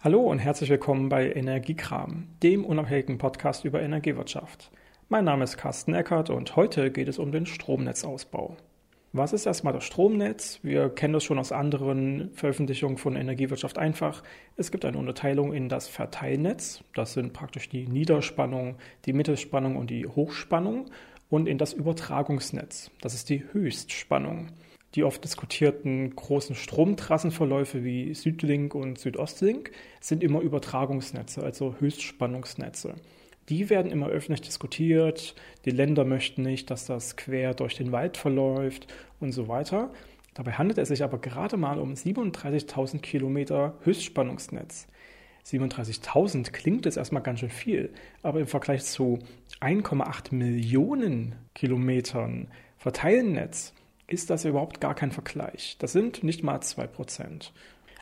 Hallo und herzlich willkommen bei Energiekram, dem unabhängigen Podcast über Energiewirtschaft. Mein Name ist Carsten Eckert und heute geht es um den Stromnetzausbau. Was ist erstmal das Stromnetz? Wir kennen das schon aus anderen Veröffentlichungen von Energiewirtschaft einfach. Es gibt eine Unterteilung in das Verteilnetz, das sind praktisch die Niederspannung, die Mittelspannung und die Hochspannung, und in das Übertragungsnetz, das ist die Höchstspannung die oft diskutierten großen Stromtrassenverläufe wie Südlink und Südostlink sind immer Übertragungsnetze, also Höchstspannungsnetze. Die werden immer öffentlich diskutiert. Die Länder möchten nicht, dass das quer durch den Wald verläuft und so weiter. Dabei handelt es sich aber gerade mal um 37.000 Kilometer Höchstspannungsnetz. 37.000 klingt jetzt erstmal ganz schön viel, aber im Vergleich zu 1,8 Millionen Kilometern Verteilnetz ist das überhaupt gar kein Vergleich. Das sind nicht mal 2%.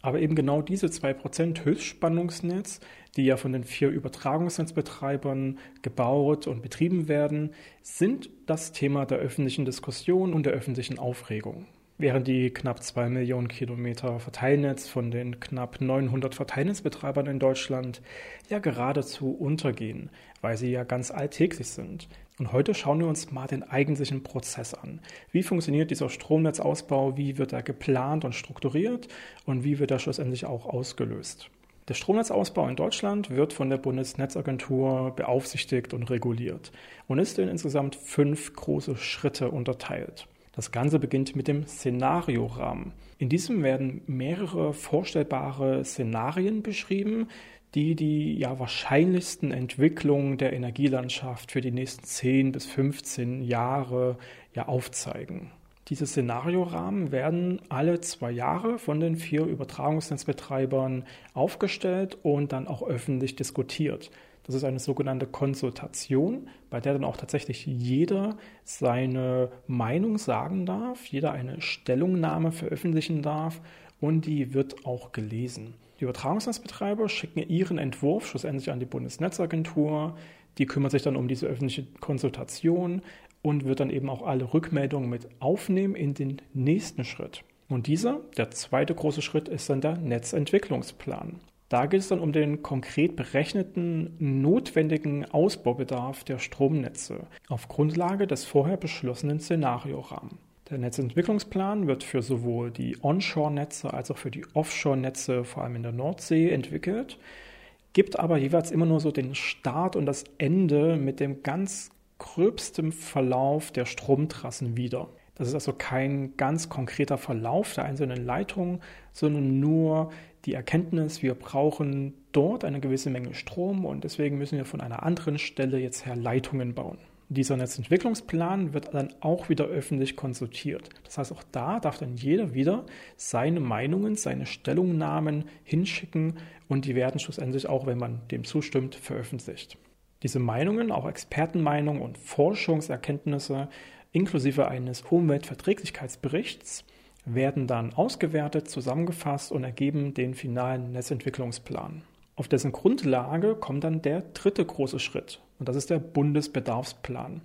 Aber eben genau diese 2% Höchstspannungsnetz, die ja von den vier Übertragungsnetzbetreibern gebaut und betrieben werden, sind das Thema der öffentlichen Diskussion und der öffentlichen Aufregung. Während die knapp 2 Millionen Kilometer Verteilnetz von den knapp 900 Verteilnetzbetreibern in Deutschland ja geradezu untergehen, weil sie ja ganz alltäglich sind. Und heute schauen wir uns mal den eigentlichen Prozess an. Wie funktioniert dieser Stromnetzausbau? Wie wird er geplant und strukturiert? Und wie wird er schlussendlich auch ausgelöst? Der Stromnetzausbau in Deutschland wird von der Bundesnetzagentur beaufsichtigt und reguliert und ist in insgesamt fünf große Schritte unterteilt. Das Ganze beginnt mit dem Szenariorahmen. In diesem werden mehrere vorstellbare Szenarien beschrieben, die die ja wahrscheinlichsten Entwicklungen der Energielandschaft für die nächsten 10 bis 15 Jahre ja aufzeigen. Diese Szenariorahmen werden alle zwei Jahre von den vier Übertragungsnetzbetreibern aufgestellt und dann auch öffentlich diskutiert. Das ist eine sogenannte Konsultation, bei der dann auch tatsächlich jeder seine Meinung sagen darf, jeder eine Stellungnahme veröffentlichen darf und die wird auch gelesen. Die Übertragungsnetzbetreiber schicken ihren Entwurf schlussendlich an die Bundesnetzagentur. Die kümmert sich dann um diese öffentliche Konsultation und wird dann eben auch alle Rückmeldungen mit aufnehmen in den nächsten Schritt. Und dieser, der zweite große Schritt, ist dann der Netzentwicklungsplan. Da geht es dann um den konkret berechneten notwendigen Ausbaubedarf der Stromnetze auf Grundlage des vorher beschlossenen Szenariorahmens. Der Netzentwicklungsplan wird für sowohl die Onshore-Netze als auch für die Offshore-Netze, vor allem in der Nordsee, entwickelt, gibt aber jeweils immer nur so den Start und das Ende mit dem ganz gröbsten Verlauf der Stromtrassen wieder. Das ist also kein ganz konkreter Verlauf der einzelnen Leitungen, sondern nur die Erkenntnis, wir brauchen dort eine gewisse Menge Strom und deswegen müssen wir von einer anderen Stelle jetzt her Leitungen bauen. Dieser Netzentwicklungsplan wird dann auch wieder öffentlich konsultiert. Das heißt, auch da darf dann jeder wieder seine Meinungen, seine Stellungnahmen hinschicken und die werden schlussendlich auch, wenn man dem zustimmt, veröffentlicht. Diese Meinungen, auch Expertenmeinungen und Forschungserkenntnisse, inklusive eines Umweltverträglichkeitsberichts werden dann ausgewertet, zusammengefasst und ergeben den finalen Netzentwicklungsplan. Auf dessen Grundlage kommt dann der dritte große Schritt und das ist der Bundesbedarfsplan.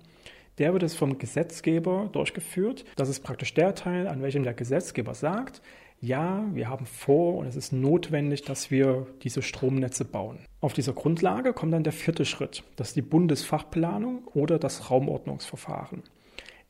Der wird es vom Gesetzgeber durchgeführt. Das ist praktisch der Teil, an welchem der Gesetzgeber sagt, ja, wir haben vor und es ist notwendig, dass wir diese Stromnetze bauen. Auf dieser Grundlage kommt dann der vierte Schritt, das ist die Bundesfachplanung oder das Raumordnungsverfahren.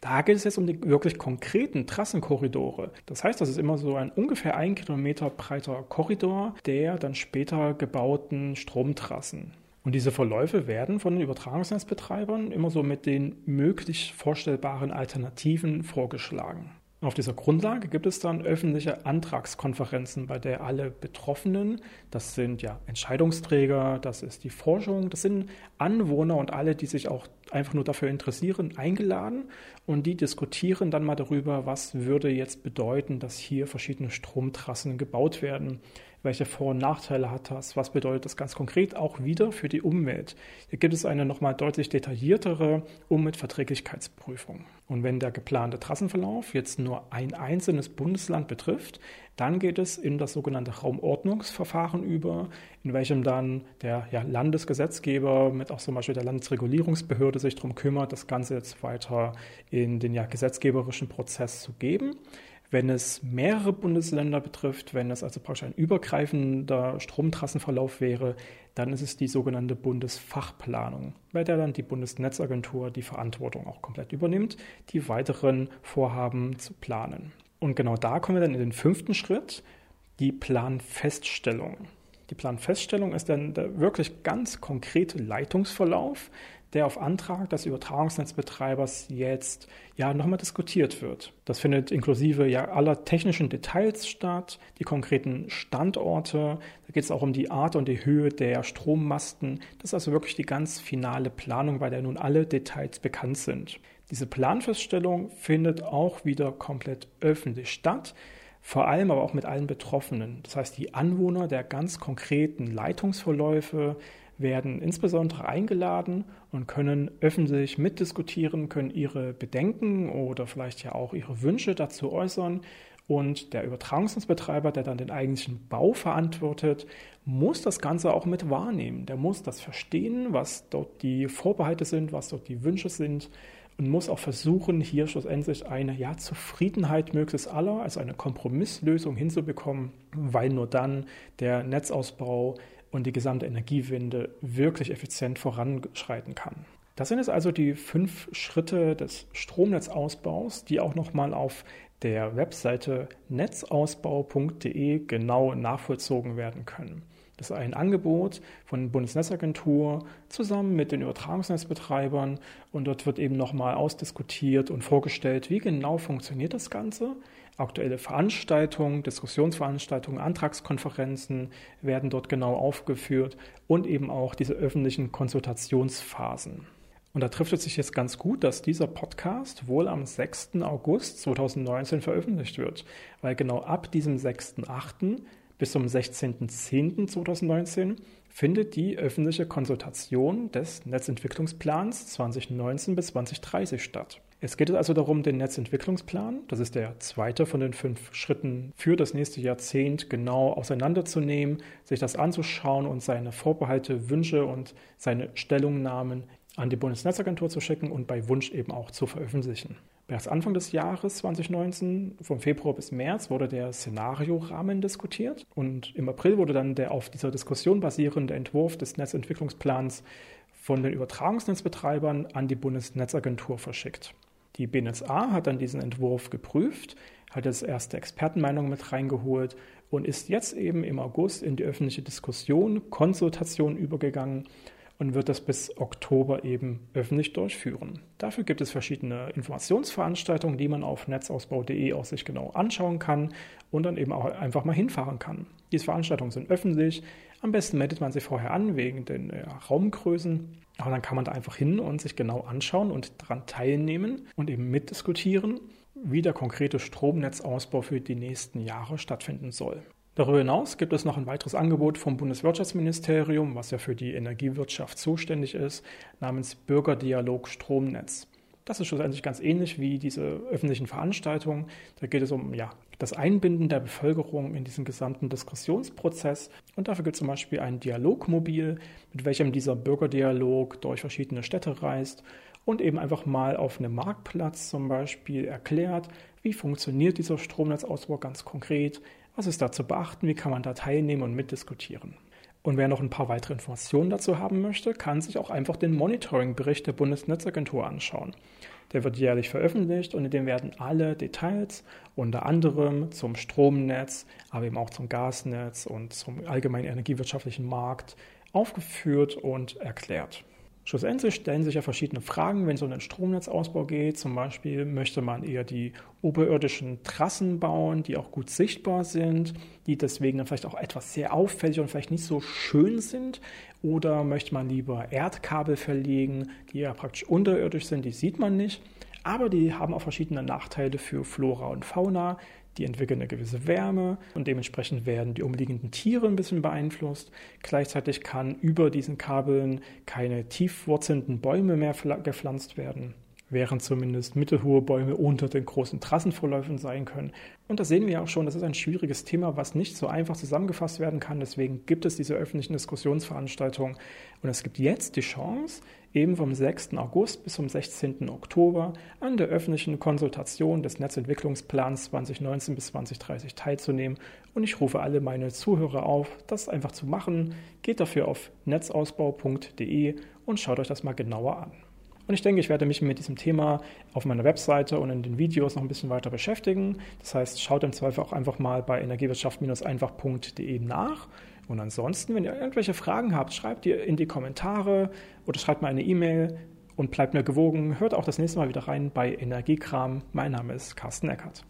Da geht es jetzt um die wirklich konkreten Trassenkorridore. Das heißt, das ist immer so ein ungefähr ein Kilometer breiter Korridor der dann später gebauten Stromtrassen. Und diese Verläufe werden von den Übertragungsnetzbetreibern immer so mit den möglich vorstellbaren Alternativen vorgeschlagen. Auf dieser Grundlage gibt es dann öffentliche Antragskonferenzen, bei der alle Betroffenen, das sind ja Entscheidungsträger, das ist die Forschung, das sind Anwohner und alle, die sich auch einfach nur dafür interessieren, eingeladen. Und die diskutieren dann mal darüber, was würde jetzt bedeuten, dass hier verschiedene Stromtrassen gebaut werden welche Vor- und Nachteile hat das, was bedeutet das ganz konkret auch wieder für die Umwelt. Hier gibt es eine nochmal deutlich detailliertere Umweltverträglichkeitsprüfung. Und wenn der geplante Trassenverlauf jetzt nur ein einzelnes Bundesland betrifft, dann geht es in das sogenannte Raumordnungsverfahren über, in welchem dann der ja, Landesgesetzgeber mit auch zum Beispiel der Landesregulierungsbehörde sich darum kümmert, das Ganze jetzt weiter in den ja, gesetzgeberischen Prozess zu geben. Wenn es mehrere Bundesländer betrifft, wenn es also praktisch ein übergreifender Stromtrassenverlauf wäre, dann ist es die sogenannte Bundesfachplanung, bei der dann die Bundesnetzagentur die Verantwortung auch komplett übernimmt, die weiteren Vorhaben zu planen. Und genau da kommen wir dann in den fünften Schritt, die Planfeststellung. Die Planfeststellung ist dann der wirklich ganz konkrete Leitungsverlauf, der auf Antrag des Übertragungsnetzbetreibers jetzt ja nochmal diskutiert wird. Das findet inklusive ja aller technischen Details statt, die konkreten Standorte. Da geht es auch um die Art und die Höhe der Strommasten. Das ist also wirklich die ganz finale Planung, bei der nun alle Details bekannt sind. Diese Planfeststellung findet auch wieder komplett öffentlich statt vor allem aber auch mit allen Betroffenen. Das heißt, die Anwohner der ganz konkreten Leitungsverläufe werden insbesondere eingeladen und können öffentlich mitdiskutieren, können ihre Bedenken oder vielleicht ja auch ihre Wünsche dazu äußern. Und der Übertragungsnetzbetreiber, der dann den eigentlichen Bau verantwortet, muss das Ganze auch mit wahrnehmen. Der muss das verstehen, was dort die Vorbehalte sind, was dort die Wünsche sind und muss auch versuchen, hier schlussendlich eine ja, Zufriedenheit möglichst aller, also eine Kompromisslösung hinzubekommen, weil nur dann der Netzausbau und die gesamte Energiewende wirklich effizient voranschreiten kann. Das sind jetzt also die fünf Schritte des Stromnetzausbaus, die auch nochmal auf der Webseite netzausbau.de genau nachvollzogen werden können. Das ist ein Angebot von Bundesnetzagentur zusammen mit den Übertragungsnetzbetreibern und dort wird eben nochmal ausdiskutiert und vorgestellt, wie genau funktioniert das Ganze. Aktuelle Veranstaltungen, Diskussionsveranstaltungen, Antragskonferenzen werden dort genau aufgeführt und eben auch diese öffentlichen Konsultationsphasen. Und da trifft es sich jetzt ganz gut, dass dieser Podcast wohl am 6. August 2019 veröffentlicht wird, weil genau ab diesem 6.8 bis zum 16.10.2019 findet die öffentliche Konsultation des Netzentwicklungsplans 2019 bis 2030 statt. Es geht also darum, den Netzentwicklungsplan, das ist der zweite von den fünf Schritten für das nächste Jahrzehnt, genau auseinanderzunehmen, sich das anzuschauen und seine Vorbehalte, Wünsche und seine Stellungnahmen an die Bundesnetzagentur zu schicken und bei Wunsch eben auch zu veröffentlichen. Bereits Anfang des Jahres 2019, vom Februar bis März, wurde der Szenariorahmen diskutiert und im April wurde dann der auf dieser Diskussion basierende Entwurf des Netzentwicklungsplans von den Übertragungsnetzbetreibern an die Bundesnetzagentur verschickt. Die BNetzA hat dann diesen Entwurf geprüft, hat jetzt erste Expertenmeinungen mit reingeholt und ist jetzt eben im August in die öffentliche Diskussion, Konsultation übergegangen und wird das bis Oktober eben öffentlich durchführen. Dafür gibt es verschiedene Informationsveranstaltungen, die man auf netzausbau.de auch sich genau anschauen kann und dann eben auch einfach mal hinfahren kann. Diese Veranstaltungen sind öffentlich. Am besten meldet man sich vorher an wegen den äh, Raumgrößen. Aber dann kann man da einfach hin und sich genau anschauen und daran teilnehmen und eben mitdiskutieren, wie der konkrete Stromnetzausbau für die nächsten Jahre stattfinden soll. Darüber hinaus gibt es noch ein weiteres Angebot vom Bundeswirtschaftsministerium, was ja für die Energiewirtschaft zuständig ist, namens Bürgerdialog Stromnetz. Das ist schlussendlich ganz ähnlich wie diese öffentlichen Veranstaltungen. Da geht es um ja, das Einbinden der Bevölkerung in diesen gesamten Diskussionsprozess. Und dafür gibt es zum Beispiel ein Dialogmobil, mit welchem dieser Bürgerdialog durch verschiedene Städte reist und eben einfach mal auf einem Marktplatz zum Beispiel erklärt, wie funktioniert dieser Stromnetzausbau ganz konkret, was ist da zu beachten? Wie kann man da teilnehmen und mitdiskutieren? Und wer noch ein paar weitere Informationen dazu haben möchte, kann sich auch einfach den Monitoring-Bericht der Bundesnetzagentur anschauen. Der wird jährlich veröffentlicht und in dem werden alle Details, unter anderem zum Stromnetz, aber eben auch zum Gasnetz und zum allgemeinen energiewirtschaftlichen Markt, aufgeführt und erklärt. Schlussendlich stellen sich ja verschiedene Fragen, wenn es um den Stromnetzausbau geht. Zum Beispiel möchte man eher die oberirdischen Trassen bauen, die auch gut sichtbar sind, die deswegen dann vielleicht auch etwas sehr auffällig und vielleicht nicht so schön sind. Oder möchte man lieber Erdkabel verlegen, die ja praktisch unterirdisch sind, die sieht man nicht. Aber die haben auch verschiedene Nachteile für Flora und Fauna, die entwickeln eine gewisse Wärme und dementsprechend werden die umliegenden Tiere ein bisschen beeinflusst. Gleichzeitig kann über diesen Kabeln keine tiefwurzelnden Bäume mehr gepflanzt werden. Während zumindest mittelhohe Bäume unter den großen Trassenvorläufen sein können. Und da sehen wir auch schon, das ist ein schwieriges Thema, was nicht so einfach zusammengefasst werden kann. Deswegen gibt es diese öffentlichen Diskussionsveranstaltungen. Und es gibt jetzt die Chance, eben vom 6. August bis zum 16. Oktober an der öffentlichen Konsultation des Netzentwicklungsplans 2019 bis 2030 teilzunehmen. Und ich rufe alle meine Zuhörer auf, das einfach zu machen. Geht dafür auf netzausbau.de und schaut euch das mal genauer an. Und ich denke, ich werde mich mit diesem Thema auf meiner Webseite und in den Videos noch ein bisschen weiter beschäftigen. Das heißt, schaut im Zweifel auch einfach mal bei energiewirtschaft-einfach.de nach. Und ansonsten, wenn ihr irgendwelche Fragen habt, schreibt ihr in die Kommentare oder schreibt mir eine E-Mail und bleibt mir gewogen. Hört auch das nächste Mal wieder rein bei Energiekram. Mein Name ist Carsten Eckert.